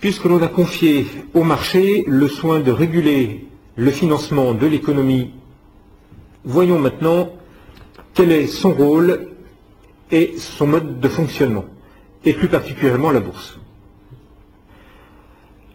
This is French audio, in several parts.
Puisque l'on a confié au marché le soin de réguler le financement de l'économie, voyons maintenant quel est son rôle et son mode de fonctionnement, et plus particulièrement la bourse.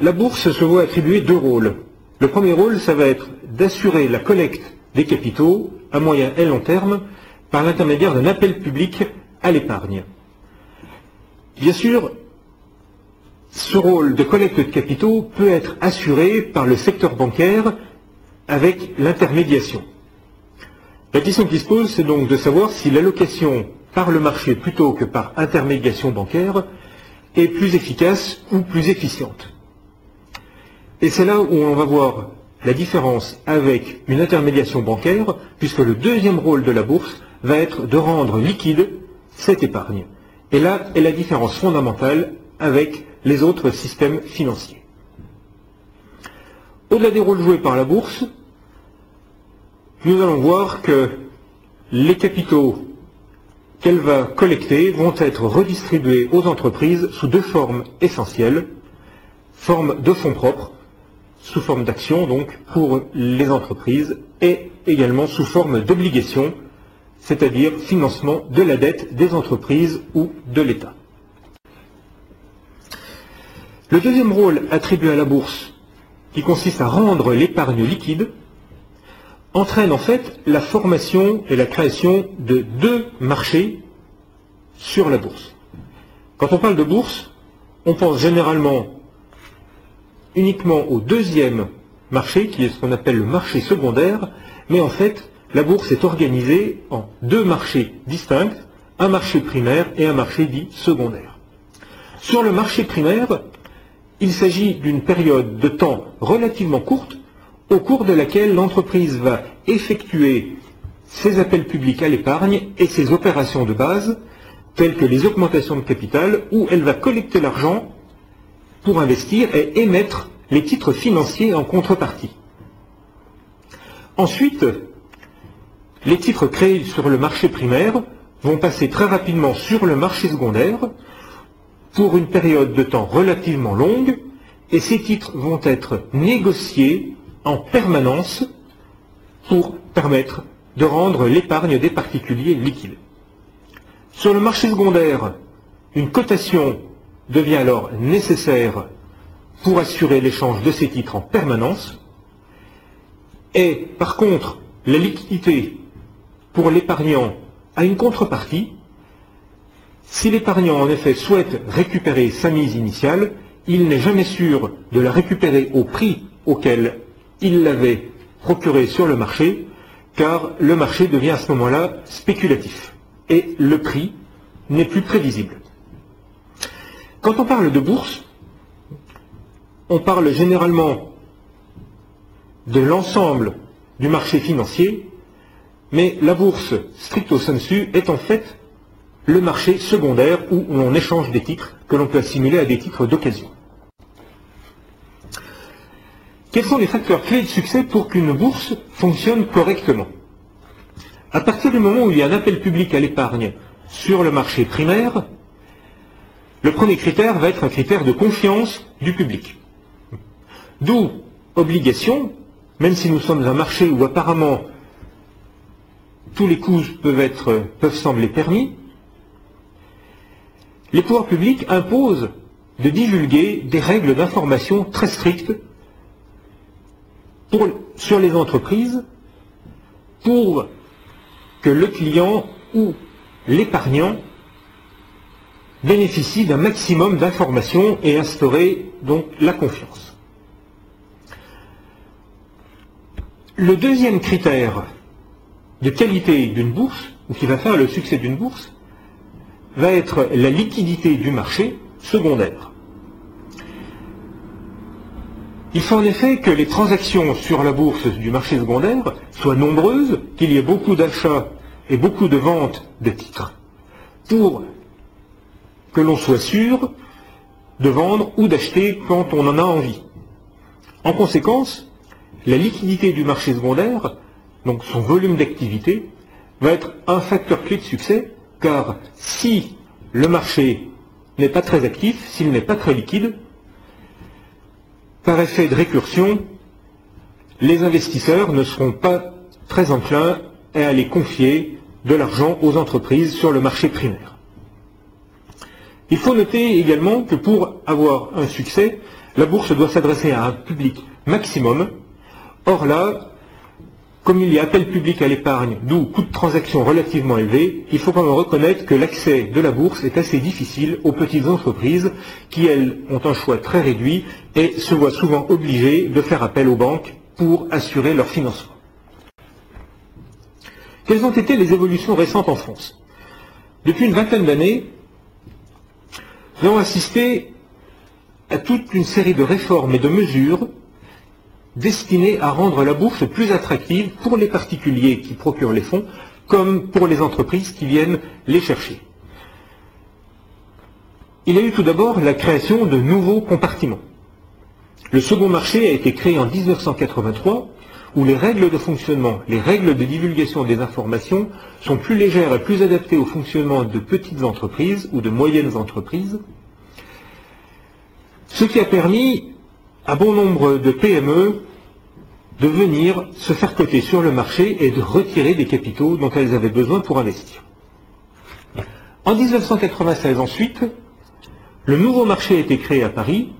La bourse se voit attribuer deux rôles. Le premier rôle, ça va être d'assurer la collecte des capitaux à moyen et long terme par l'intermédiaire d'un appel public à l'épargne. Bien sûr, ce rôle de collecte de capitaux peut être assuré par le secteur bancaire avec l'intermédiation. La question qui se pose, c'est donc de savoir si l'allocation par le marché plutôt que par intermédiation bancaire est plus efficace ou plus efficiente. Et c'est là où on va voir la différence avec une intermédiation bancaire, puisque le deuxième rôle de la bourse va être de rendre liquide cette épargne. Et là est la différence fondamentale avec les autres systèmes financiers. Au-delà des rôles joués par la bourse, nous allons voir que les capitaux qu'elle va collecter vont être redistribués aux entreprises sous deux formes essentielles. Forme de fonds propres, sous forme d'actions donc pour les entreprises, et également sous forme d'obligations, c'est-à-dire financement de la dette des entreprises ou de l'État. Le deuxième rôle attribué à la bourse, qui consiste à rendre l'épargne liquide, entraîne en fait la formation et la création de deux marchés sur la bourse. Quand on parle de bourse, on pense généralement uniquement au deuxième marché, qui est ce qu'on appelle le marché secondaire, mais en fait, la bourse est organisée en deux marchés distincts, un marché primaire et un marché dit secondaire. Sur le marché primaire, il s'agit d'une période de temps relativement courte au cours de laquelle l'entreprise va effectuer ses appels publics à l'épargne et ses opérations de base, telles que les augmentations de capital, où elle va collecter l'argent pour investir et émettre les titres financiers en contrepartie. Ensuite, les titres créés sur le marché primaire vont passer très rapidement sur le marché secondaire pour une période de temps relativement longue et ces titres vont être négociés en permanence pour permettre de rendre l'épargne des particuliers liquide. Sur le marché secondaire, une cotation devient alors nécessaire pour assurer l'échange de ces titres en permanence. Et par contre, la liquidité pour l'épargnant a une contrepartie. Si l'épargnant en effet souhaite récupérer sa mise initiale, il n'est jamais sûr de la récupérer au prix auquel il l'avait procuré sur le marché, car le marché devient à ce moment-là spéculatif et le prix n'est plus prévisible. Quand on parle de bourse, on parle généralement de l'ensemble du marché financier, mais la bourse, stricto sensu, est en fait le marché secondaire où l'on échange des titres que l'on peut assimiler à des titres d'occasion. Quels sont les facteurs clés de succès pour qu'une bourse fonctionne correctement? À partir du moment où il y a un appel public à l'épargne sur le marché primaire, le premier critère va être un critère de confiance du public. D'où obligation, même si nous sommes un marché où apparemment tous les coups peuvent, être, peuvent sembler permis, les pouvoirs publics imposent de divulguer des règles d'information très strictes sur les entreprises pour que le client ou l'épargnant bénéficie d'un maximum d'informations et instaurer donc la confiance. Le deuxième critère de qualité d'une bourse, ou qui va faire le succès d'une bourse, va être la liquidité du marché secondaire. Il faut en effet que les transactions sur la bourse du marché secondaire soient nombreuses, qu'il y ait beaucoup d'achats et beaucoup de ventes de titres, pour que l'on soit sûr de vendre ou d'acheter quand on en a envie. En conséquence, la liquidité du marché secondaire, donc son volume d'activité, va être un facteur clé de succès, car si le marché n'est pas très actif, s'il n'est pas très liquide, par effet de récursion, les investisseurs ne seront pas très enclins à aller confier de l'argent aux entreprises sur le marché primaire. Il faut noter également que pour avoir un succès, la bourse doit s'adresser à un public maximum. Or là, comme il y a appel public à l'épargne, d'où coût de transaction relativement élevé, il faut quand même reconnaître que l'accès de la bourse est assez difficile aux petites entreprises qui, elles, ont un choix très réduit et se voient souvent obligées de faire appel aux banques pour assurer leur financement. Quelles ont été les évolutions récentes en France? Depuis une vingtaine d'années, nous avons assisté à toute une série de réformes et de mesures destiné à rendre la bourse plus attractive pour les particuliers qui procurent les fonds, comme pour les entreprises qui viennent les chercher. Il y a eu tout d'abord la création de nouveaux compartiments. Le second marché a été créé en 1983, où les règles de fonctionnement, les règles de divulgation des informations sont plus légères et plus adaptées au fonctionnement de petites entreprises ou de moyennes entreprises, ce qui a permis à bon nombre de PME de venir se faire coter sur le marché et de retirer des capitaux dont elles avaient besoin pour investir. En 1996 ensuite, le nouveau marché a été créé à Paris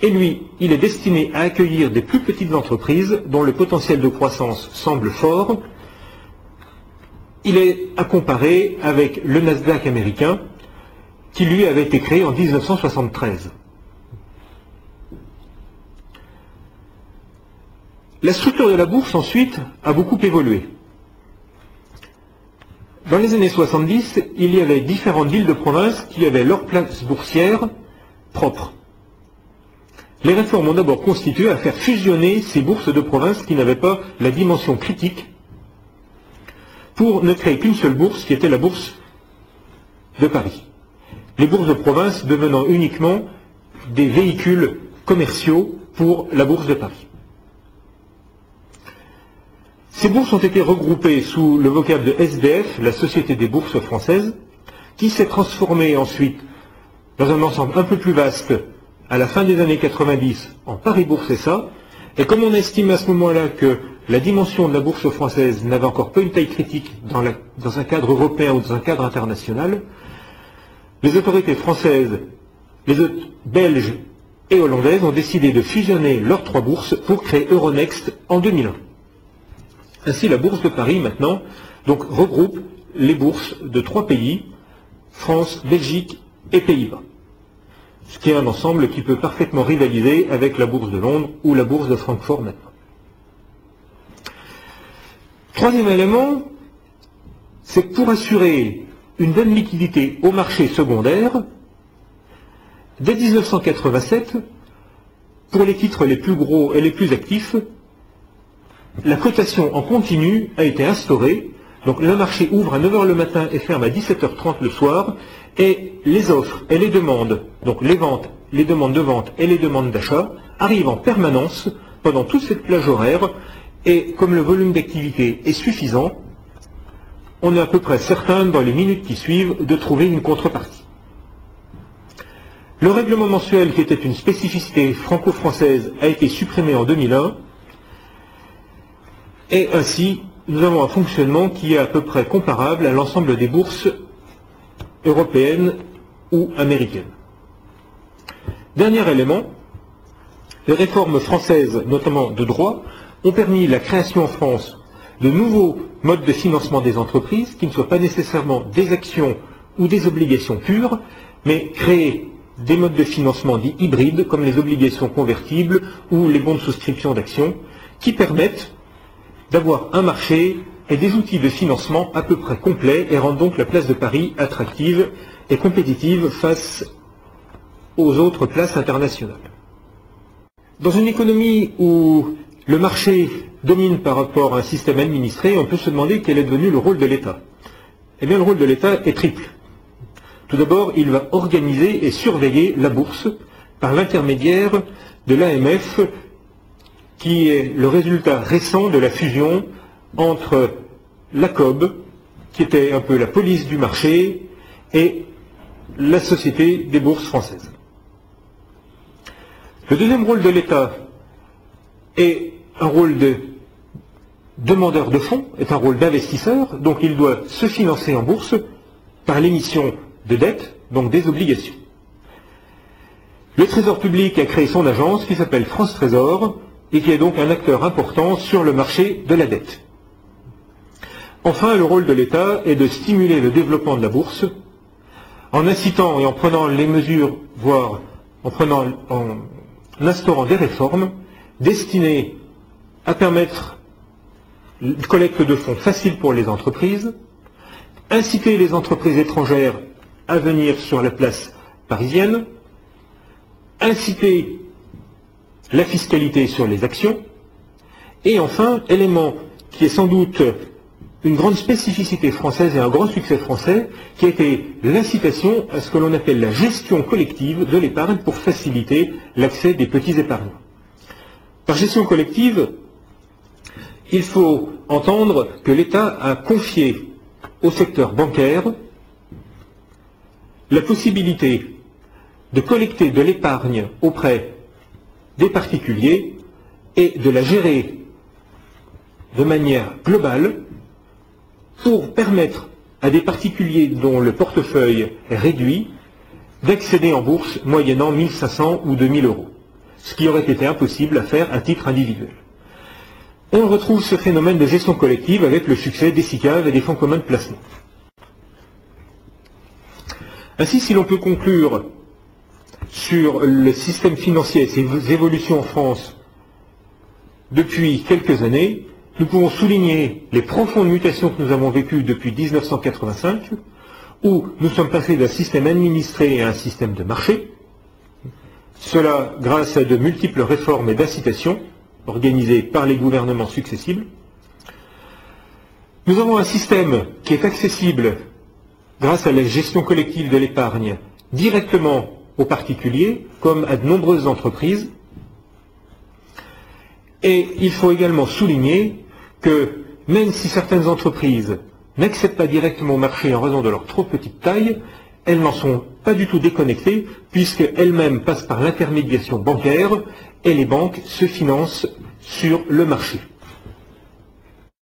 et lui, il est destiné à accueillir des plus petites entreprises dont le potentiel de croissance semble fort. Il est à comparer avec le Nasdaq américain qui lui avait été créé en 1973. La structure de la bourse, ensuite, a beaucoup évolué. Dans les années 70, il y avait différentes villes de province qui avaient leur place boursière propre. Les réformes ont d'abord constitué à faire fusionner ces bourses de province qui n'avaient pas la dimension critique pour ne créer qu'une seule bourse qui était la bourse de Paris. Les bourses de province devenant uniquement des véhicules commerciaux pour la bourse de Paris. Ces bourses ont été regroupées sous le vocable de SBF, la Société des bourses françaises, qui s'est transformée ensuite dans un ensemble un peu plus vaste à la fin des années 90 en Paris Bourse SA. Et comme on estime à ce moment-là que la dimension de la bourse française n'avait encore pas une taille critique dans, dans un cadre européen ou dans un cadre international, les autorités françaises, les autres belges et hollandaises ont décidé de fusionner leurs trois bourses pour créer Euronext en 2001. Ainsi, la bourse de Paris, maintenant, regroupe les bourses de trois pays, France, Belgique et Pays-Bas. Ce qui est un ensemble qui peut parfaitement rivaliser avec la bourse de Londres ou la bourse de Francfort maintenant. Troisième élément, c'est que pour assurer une bonne liquidité au marché secondaire, dès 1987, pour les titres les plus gros et les plus actifs, la cotation en continu a été instaurée. Donc le marché ouvre à 9h le matin et ferme à 17h30 le soir. Et les offres et les demandes, donc les ventes, les demandes de vente et les demandes d'achat, arrivent en permanence pendant toute cette plage horaire. Et comme le volume d'activité est suffisant, on est à peu près certain dans les minutes qui suivent de trouver une contrepartie. Le règlement mensuel, qui était une spécificité franco-française, a été supprimé en 2001 et ainsi, nous avons un fonctionnement qui est à peu près comparable à l'ensemble des bourses européennes ou américaines. Dernier élément, les réformes françaises, notamment de droit, ont permis la création en France de nouveaux modes de financement des entreprises qui ne soient pas nécessairement des actions ou des obligations pures, mais créer des modes de financement dits hybrides, comme les obligations convertibles ou les bons de souscription d'actions, qui permettent d'avoir un marché et des outils de financement à peu près complets et rendent donc la place de Paris attractive et compétitive face aux autres places internationales. Dans une économie où le marché domine par rapport à un système administré, on peut se demander quel est devenu le rôle de l'État. Eh bien, le rôle de l'État est triple. Tout d'abord, il va organiser et surveiller la bourse par l'intermédiaire de l'AMF qui est le résultat récent de la fusion entre la COB, qui était un peu la police du marché, et la Société des bourses françaises. Le deuxième rôle de l'État est un rôle de demandeur de fonds, est un rôle d'investisseur, donc il doit se financer en bourse par l'émission de dettes, donc des obligations. Le Trésor public a créé son agence qui s'appelle France Trésor et qui est donc un acteur important sur le marché de la dette. Enfin, le rôle de l'État est de stimuler le développement de la bourse en incitant et en prenant les mesures, voire en, prenant, en instaurant des réformes destinées à permettre une collecte de fonds facile pour les entreprises, inciter les entreprises étrangères à venir sur la place parisienne, inciter la fiscalité sur les actions, et enfin, élément qui est sans doute une grande spécificité française et un grand succès français, qui a été l'incitation à ce que l'on appelle la gestion collective de l'épargne pour faciliter l'accès des petits épargnants. Par gestion collective, il faut entendre que l'État a confié au secteur bancaire la possibilité de collecter de l'épargne auprès des particuliers et de la gérer de manière globale pour permettre à des particuliers dont le portefeuille est réduit d'accéder en bourse moyennant 1500 ou 2000 euros, ce qui aurait été impossible à faire à titre individuel. On retrouve ce phénomène de gestion collective avec le succès des SICAV et des fonds communs de placement. Ainsi, si l'on peut conclure sur le système financier et ses évolutions en France depuis quelques années, nous pouvons souligner les profondes mutations que nous avons vécues depuis 1985, où nous sommes passés d'un système administré à un système de marché, cela grâce à de multiples réformes et d'incitations organisées par les gouvernements successifs. Nous avons un système qui est accessible grâce à la gestion collective de l'épargne directement aux particuliers comme à de nombreuses entreprises. Et il faut également souligner que même si certaines entreprises n'accèdent pas directement au marché en raison de leur trop petite taille, elles n'en sont pas du tout déconnectées puisqu'elles-mêmes passent par l'intermédiation bancaire et les banques se financent sur le marché.